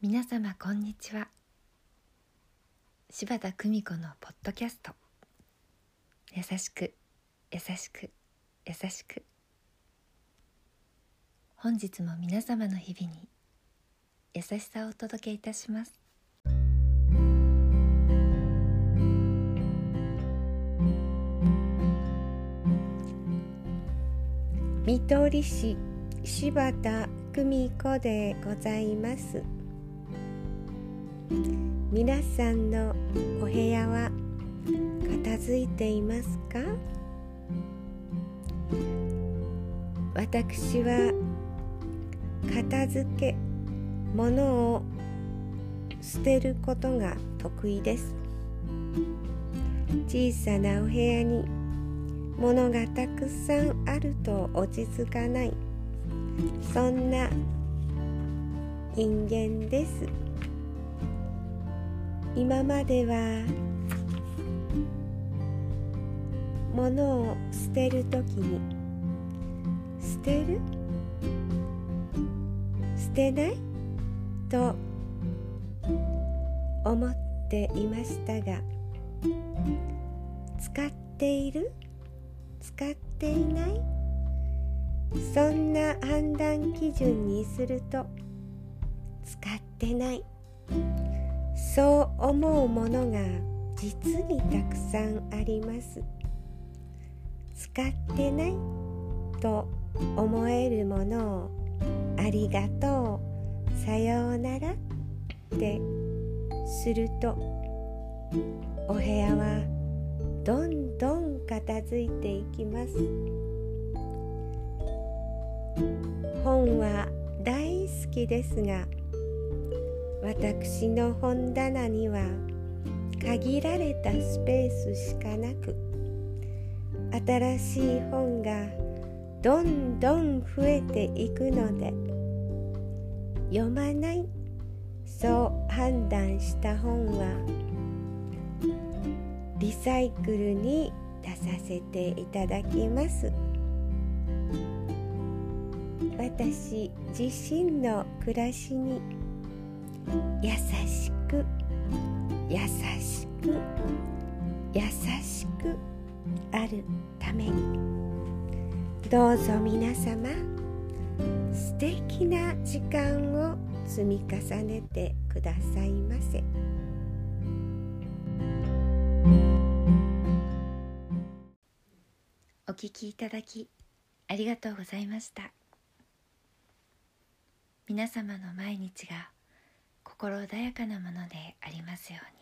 皆様こんにちは。柴田久美子のポッドキャスト。優しく優しく優しく。本日も皆様の日々に優しさをお届けいたします。見取り師柴田久美子でございます。皆さんのお部屋は片付いていますか？私は片付け物を捨てることが得意です。小さなお部屋に物がたくさんあると落ち着かない。そんな人間です。今までは物を捨てる時に捨てる？捨てない？と思っていましたが使っている？使っていない？そんな判断基準にすると使ってない。そう思うものが実にたくさんあります。使ってない？と思えるものをありがとうさようならってするとお部屋はどんどん片付いていきます。本は大好きですが私の本棚には限られたスペースしかなく新しい本がどんどん増えていくので読まない？そう判断した本はリサイクルに出させていただきます。私自身の暮らしに優しく優しく優しくあるためにどうぞ皆様素敵な時間を積み重ねてくださいませ。お聞きいただきありがとうございました。皆様の毎日が心穏やかなものでありますように。